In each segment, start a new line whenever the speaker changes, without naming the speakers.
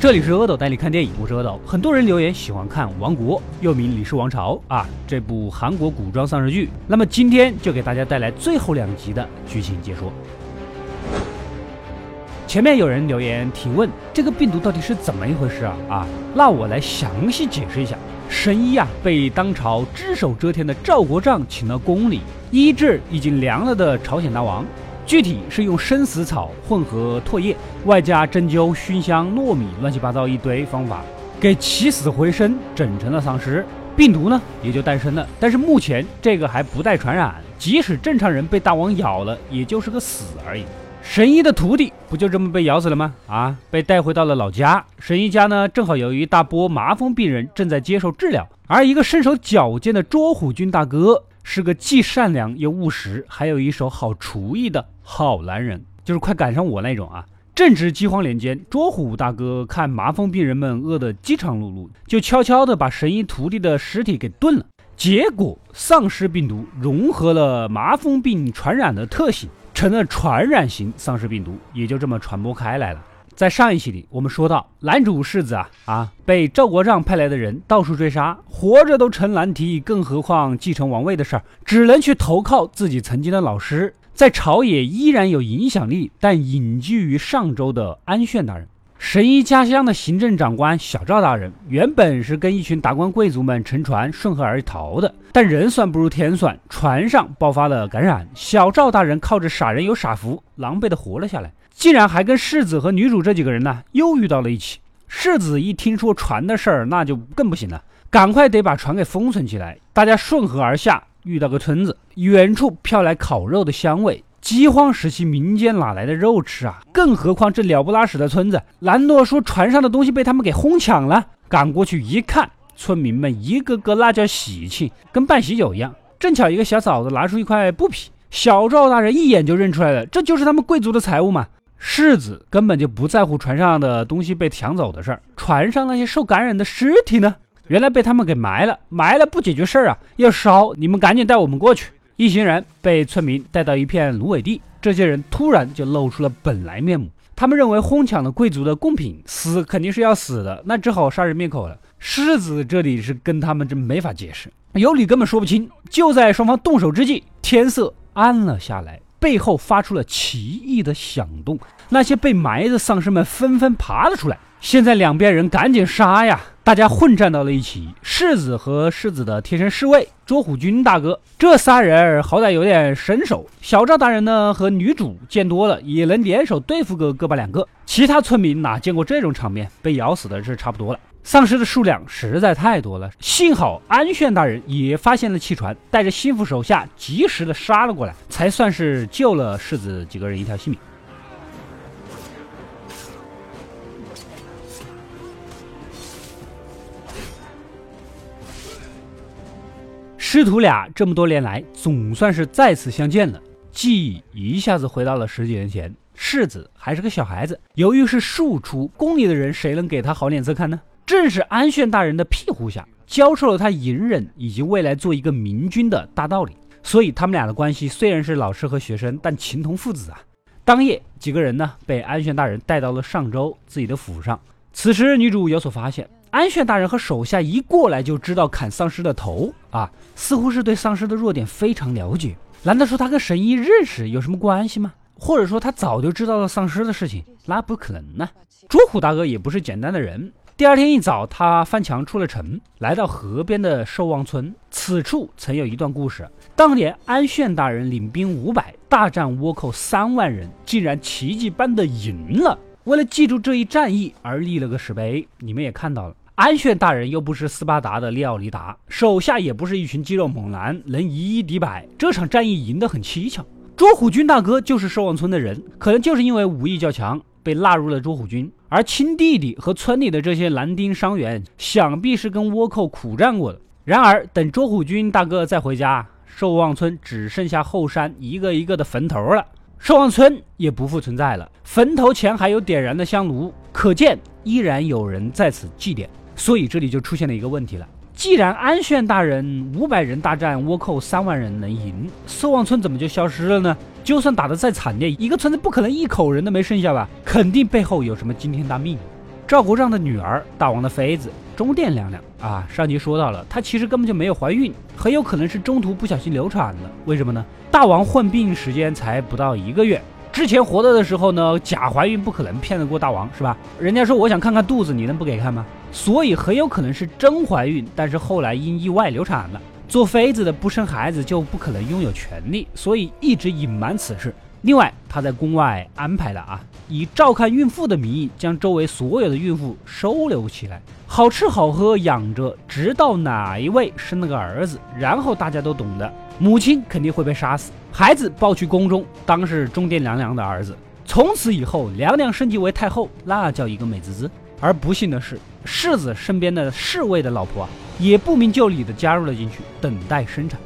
这里是阿斗带你看电影，我是阿斗。很多人留言喜欢看《王国》，又名《李氏王朝》啊，这部韩国古装丧尸剧。那么今天就给大家带来最后两集的剧情解说。前面有人留言提问，这个病毒到底是怎么一回事啊？啊，那我来详细解释一下。神医啊，被当朝只手遮天的赵国丈请到宫里医治已经凉了的朝鲜大王。具体是用生死草混合唾液，外加针灸、熏香、糯米，乱七八糟一堆方法，给起死回生，整成了丧尸。病毒呢也就诞生了。但是目前这个还不带传染，即使正常人被大王咬了，也就是个死而已。神医的徒弟不就这么被咬死了吗？啊，被带回到了老家。神医家呢，正好有一大波麻风病人正在接受治疗，而一个身手矫健的捉虎军大哥。是个既善良又务实，还有一手好厨艺的好男人，就是快赶上我那种啊！正值饥荒年间，卓虎大哥看麻风病人们饿得饥肠辘辘，就悄悄地把神医徒弟的尸体给炖了。结果，丧尸病毒融合了麻风病传染的特性，成了传染型丧尸病毒，也就这么传播开来了。在上一期里，我们说到男主世子啊啊，被赵国丈派来的人到处追杀，活着都成难题，更何况继承王位的事儿，只能去投靠自己曾经的老师，在朝野依然有影响力，但隐居于上州的安炫大人。神医家乡的行政长官小赵大人，原本是跟一群达官贵族们乘船顺河而逃的，但人算不如天算，船上爆发了感染，小赵大人靠着傻人有傻福，狼狈的活了下来。竟然还跟世子和女主这几个人呢，又遇到了一起。世子一听说船的事儿，那就更不行了，赶快得把船给封存起来。大家顺河而下，遇到个村子，远处飘来烤肉的香味。饥荒时期，民间哪来的肉吃啊？更何况这鸟不拉屎的村子。兰诺说船上的东西被他们给哄抢了，赶过去一看，村民们一个个那叫喜庆，跟办喜酒一样。正巧一个小嫂子拿出一块布匹，小赵大人一眼就认出来了，这就是他们贵族的财物嘛。世子根本就不在乎船上的东西被抢走的事儿，船上那些受感染的尸体呢？原来被他们给埋了，埋了不解决事儿啊，要烧！你们赶紧带我们过去。一行人被村民带到一片芦苇地，这些人突然就露出了本来面目。他们认为哄抢了贵族的贡品，死肯定是要死的，那只好杀人灭口了。世子这里是跟他们这没法解释，有理根本说不清。就在双方动手之际，天色暗了下来。背后发出了奇异的响动，那些被埋的丧尸们纷纷爬了出来。现在两边人赶紧杀呀！大家混战到了一起。世子和世子的贴身侍卫卓虎军大哥，这仨人好歹有点身手。小赵大人呢和女主见多了，也能联手对付个个把两个。其他村民哪见过这种场面？被咬死的是差不多了。丧尸的数量实在太多了，幸好安炫大人也发现了气船，带着心腹手下及时的杀了过来，才算是救了世子几个人一条性命。师徒俩这么多年来总算是再次相见了，记忆一下子回到了十几年前，世子还是个小孩子，由于是庶出，宫里的人谁能给他好脸色看呢？正是安炫大人的庇护下，教授了他隐忍以及未来做一个明君的大道理。所以他们俩的关系虽然是老师和学生，但情同父子啊。当夜，几个人呢被安炫大人带到了上周自己的府上。此时，女主有所发现，安炫大人和手下一过来就知道砍丧尸的头啊，似乎是对丧尸的弱点非常了解。难道说他跟神医认识有什么关系吗？或者说他早就知道了丧尸的事情？那不可能呢。朱虎大哥也不是简单的人。第二天一早，他翻墙出了城，来到河边的寿望村。此处曾有一段故事：当年安炫大人领兵五百，大战倭寇三万人，竟然奇迹般的赢了。为了记住这一战役而立了个石碑。你们也看到了，安炫大人又不是斯巴达的利奥尼达，手下也不是一群肌肉猛男，能以一敌百。这场战役赢得很蹊跷。捉虎军大哥就是寿望村的人，可能就是因为武艺较强。被纳入了捉虎军，而亲弟弟和村里的这些男丁伤员，想必是跟倭寇苦战过的。然而，等捉虎军大哥再回家，寿望村只剩下后山一个一个的坟头了，寿望村也不复存在了。坟头前还有点燃的香炉，可见依然有人在此祭奠。所以这里就出现了一个问题了。既然安炫大人五百人大战倭寇三万人能赢，寿望村怎么就消失了呢？就算打得再惨烈，一个村子不可能一口人都没剩下吧？肯定背后有什么惊天大秘密。赵国丈的女儿，大王的妃子中殿娘娘啊，上集说到了，她其实根本就没有怀孕，很有可能是中途不小心流产了。为什么呢？大王患病时间才不到一个月，之前活着的时候呢，假怀孕不可能骗得过大王，是吧？人家说我想看看肚子，你能不给看吗？所以很有可能是真怀孕，但是后来因意外流产了。做妃子的不生孩子就不可能拥有权利，所以一直隐瞒此事。另外，他在宫外安排了啊，以照看孕妇的名义，将周围所有的孕妇收留起来，好吃好喝养着，直到哪一位生了个儿子，然后大家都懂得，母亲肯定会被杀死，孩子抱去宫中，当是中殿娘娘的儿子。从此以后，娘娘升级为太后，那叫一个美滋滋。而不幸的是，世子身边的侍卫的老婆啊，也不明就里的加入了进去，等待生产。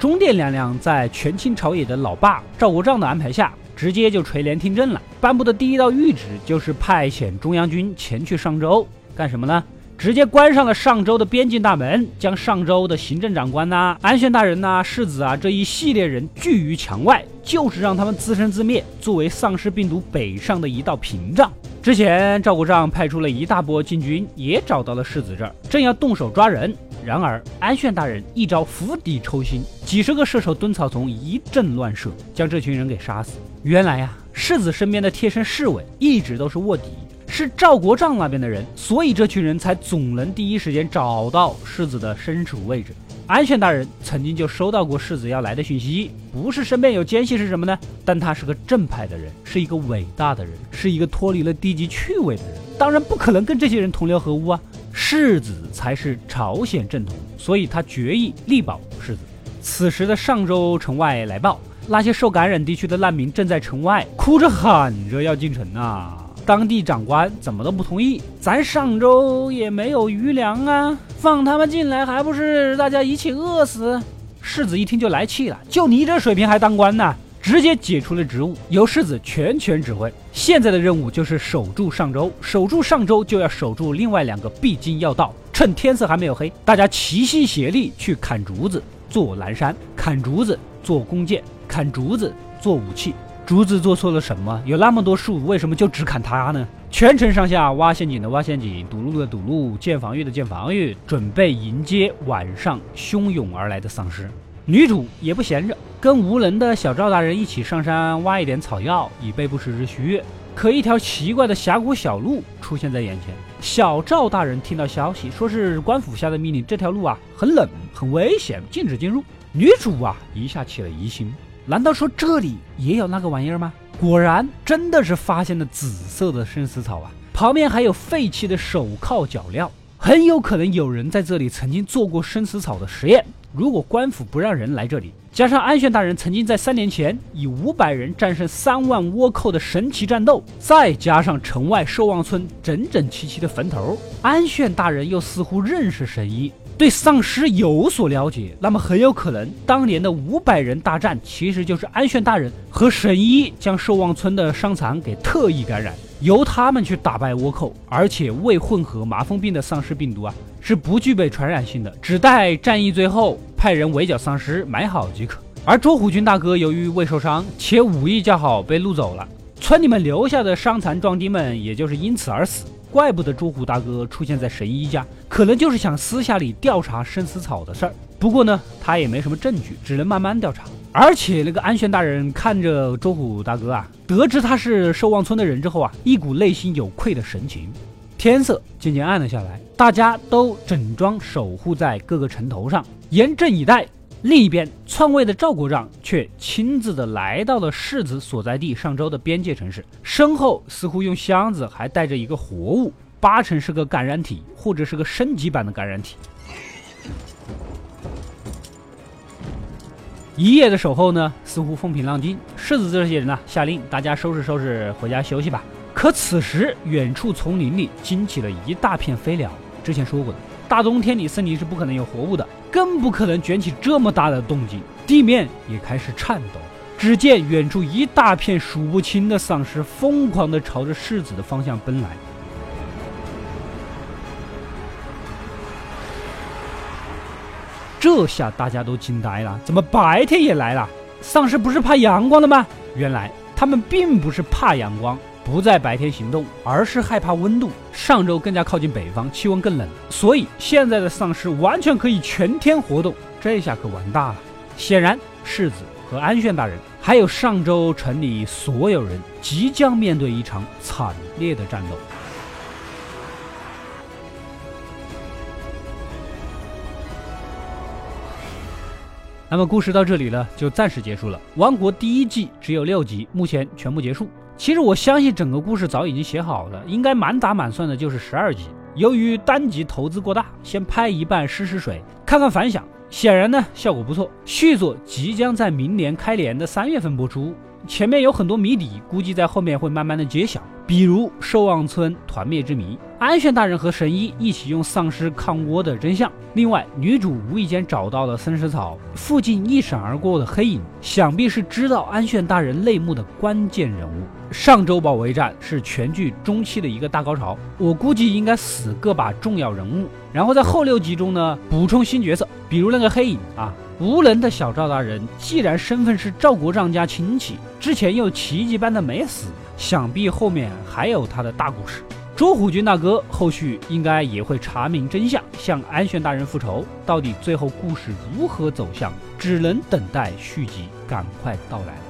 中殿娘娘在权倾朝野的老爸赵国丈的安排下，直接就垂帘听政了。颁布的第一道谕旨就是派遣中央军前去上周干什么呢？直接关上了上周的边境大门，将上周的行政长官呐、安宣大人呐、世子啊这一系列人拒于墙外，就是让他们自生自灭，作为丧尸病毒北上的一道屏障。之前赵国丈派出了一大波禁军，也找到了世子这儿，正要动手抓人。然而，安炫大人一招釜底抽薪，几十个射手蹲草丛一阵乱射，将这群人给杀死。原来呀，世子身边的贴身侍卫一直都是卧底，是赵国丈那边的人，所以这群人才总能第一时间找到世子的身处位置。安炫大人曾经就收到过世子要来的讯息，不是身边有奸细是什么呢？但他是个正派的人，是一个伟大的人，是一个脱离了低级趣味的人，当然不可能跟这些人同流合污啊。世子才是朝鲜正统，所以他决意力保世子。此时的上周城外来报，那些受感染地区的难民正在城外哭着喊着要进城啊！当地长官怎么都不同意，咱上周也没有余粮啊，放他们进来还不是大家一起饿死？世子一听就来气了，就你这水平还当官呢？直接解除了职务，由世子全权指挥。现在的任务就是守住上周，守住上周就要守住另外两个必经要道。趁天色还没有黑，大家齐心协力去砍竹子做蓝山，砍竹子做弓箭，砍竹子做武器。竹子做错了什么？有那么多树，为什么就只砍它呢？全城上下挖陷阱的挖陷阱，堵路的堵路，建防御的建防御，准备迎接晚上汹涌而来的丧尸。女主也不闲着，跟无能的小赵大人一起上山挖一点草药，以备不时之需。可一条奇怪的峡谷小路出现在眼前。小赵大人听到消息，说是官府下的命令，这条路啊很冷，很危险，禁止进入。女主啊一下起了疑心，难道说这里也有那个玩意儿吗？果然，真的是发现了紫色的生死草啊，旁边还有废弃的手铐脚镣，很有可能有人在这里曾经做过生死草的实验。如果官府不让人来这里，加上安炫大人曾经在三年前以五百人战胜三万倭寇的神奇战斗，再加上城外寿望村整整齐齐的坟头，安炫大人又似乎认识神医，对丧尸有所了解，那么很有可能当年的五百人大战其实就是安炫大人和神医将寿望村的伤残给特意感染。由他们去打败倭寇，而且未混合麻风病的丧尸病毒啊，是不具备传染性的，只待战役最后派人围剿丧尸埋好即可。而周虎军大哥由于未受伤，且武艺较好，被掳走了。村里面留下的伤残壮丁们，也就是因此而死。怪不得卓虎大哥出现在神医家，可能就是想私下里调查生死草的事儿。不过呢，他也没什么证据，只能慢慢调查。而且那个安宣大人看着周虎大哥啊，得知他是寿望村的人之后啊，一股内心有愧的神情。天色渐渐暗了下来，大家都整装守护在各个城头上，严阵以待。另一边，篡位的赵国丈却亲自的来到了世子所在地上州的边界城市，身后似乎用箱子还带着一个活物，八成是个感染体，或者是个升级版的感染体。一夜的守候呢，似乎风平浪静。世子这些人呢，下令大家收拾收拾，回家休息吧。可此时，远处丛林里惊起了一大片飞鸟。之前说过的，大冬天里森林是不可能有活物的，更不可能卷起这么大的动静。地面也开始颤抖。只见远处一大片数不清的丧尸疯狂地朝着世子的方向奔来。这下大家都惊呆了，怎么白天也来了？丧尸不是怕阳光的吗？原来他们并不是怕阳光，不在白天行动，而是害怕温度。上周更加靠近北方，气温更冷，所以现在的丧尸完全可以全天活动。这下可完大了。显然，世子和安炫大人，还有上周城里所有人，即将面对一场惨烈的战斗。那么故事到这里呢，就暂时结束了。《王国》第一季只有六集，目前全部结束。其实我相信整个故事早已经写好了，应该满打满算的就是十二集。由于单集投资过大，先拍一半试试水，看看反响。显然呢，效果不错。续作即将在明年开年的三月份播出。前面有很多谜底，估计在后面会慢慢的揭晓。比如寿望村团灭之谜，安炫大人和神医一起用丧尸抗倭的真相。另外，女主无意间找到了森石草附近一闪而过的黑影，想必是知道安炫大人内幕的关键人物。上周保卫战是全剧中期的一个大高潮，我估计应该死个把重要人物，然后在后六集中呢补充新角色，比如那个黑影啊。无能的小赵大人，既然身份是赵国丈家亲戚，之前又奇迹般的没死，想必后面还有他的大故事。周虎军大哥后续应该也会查明真相，向安炫大人复仇。到底最后故事如何走向，只能等待续集赶快到来。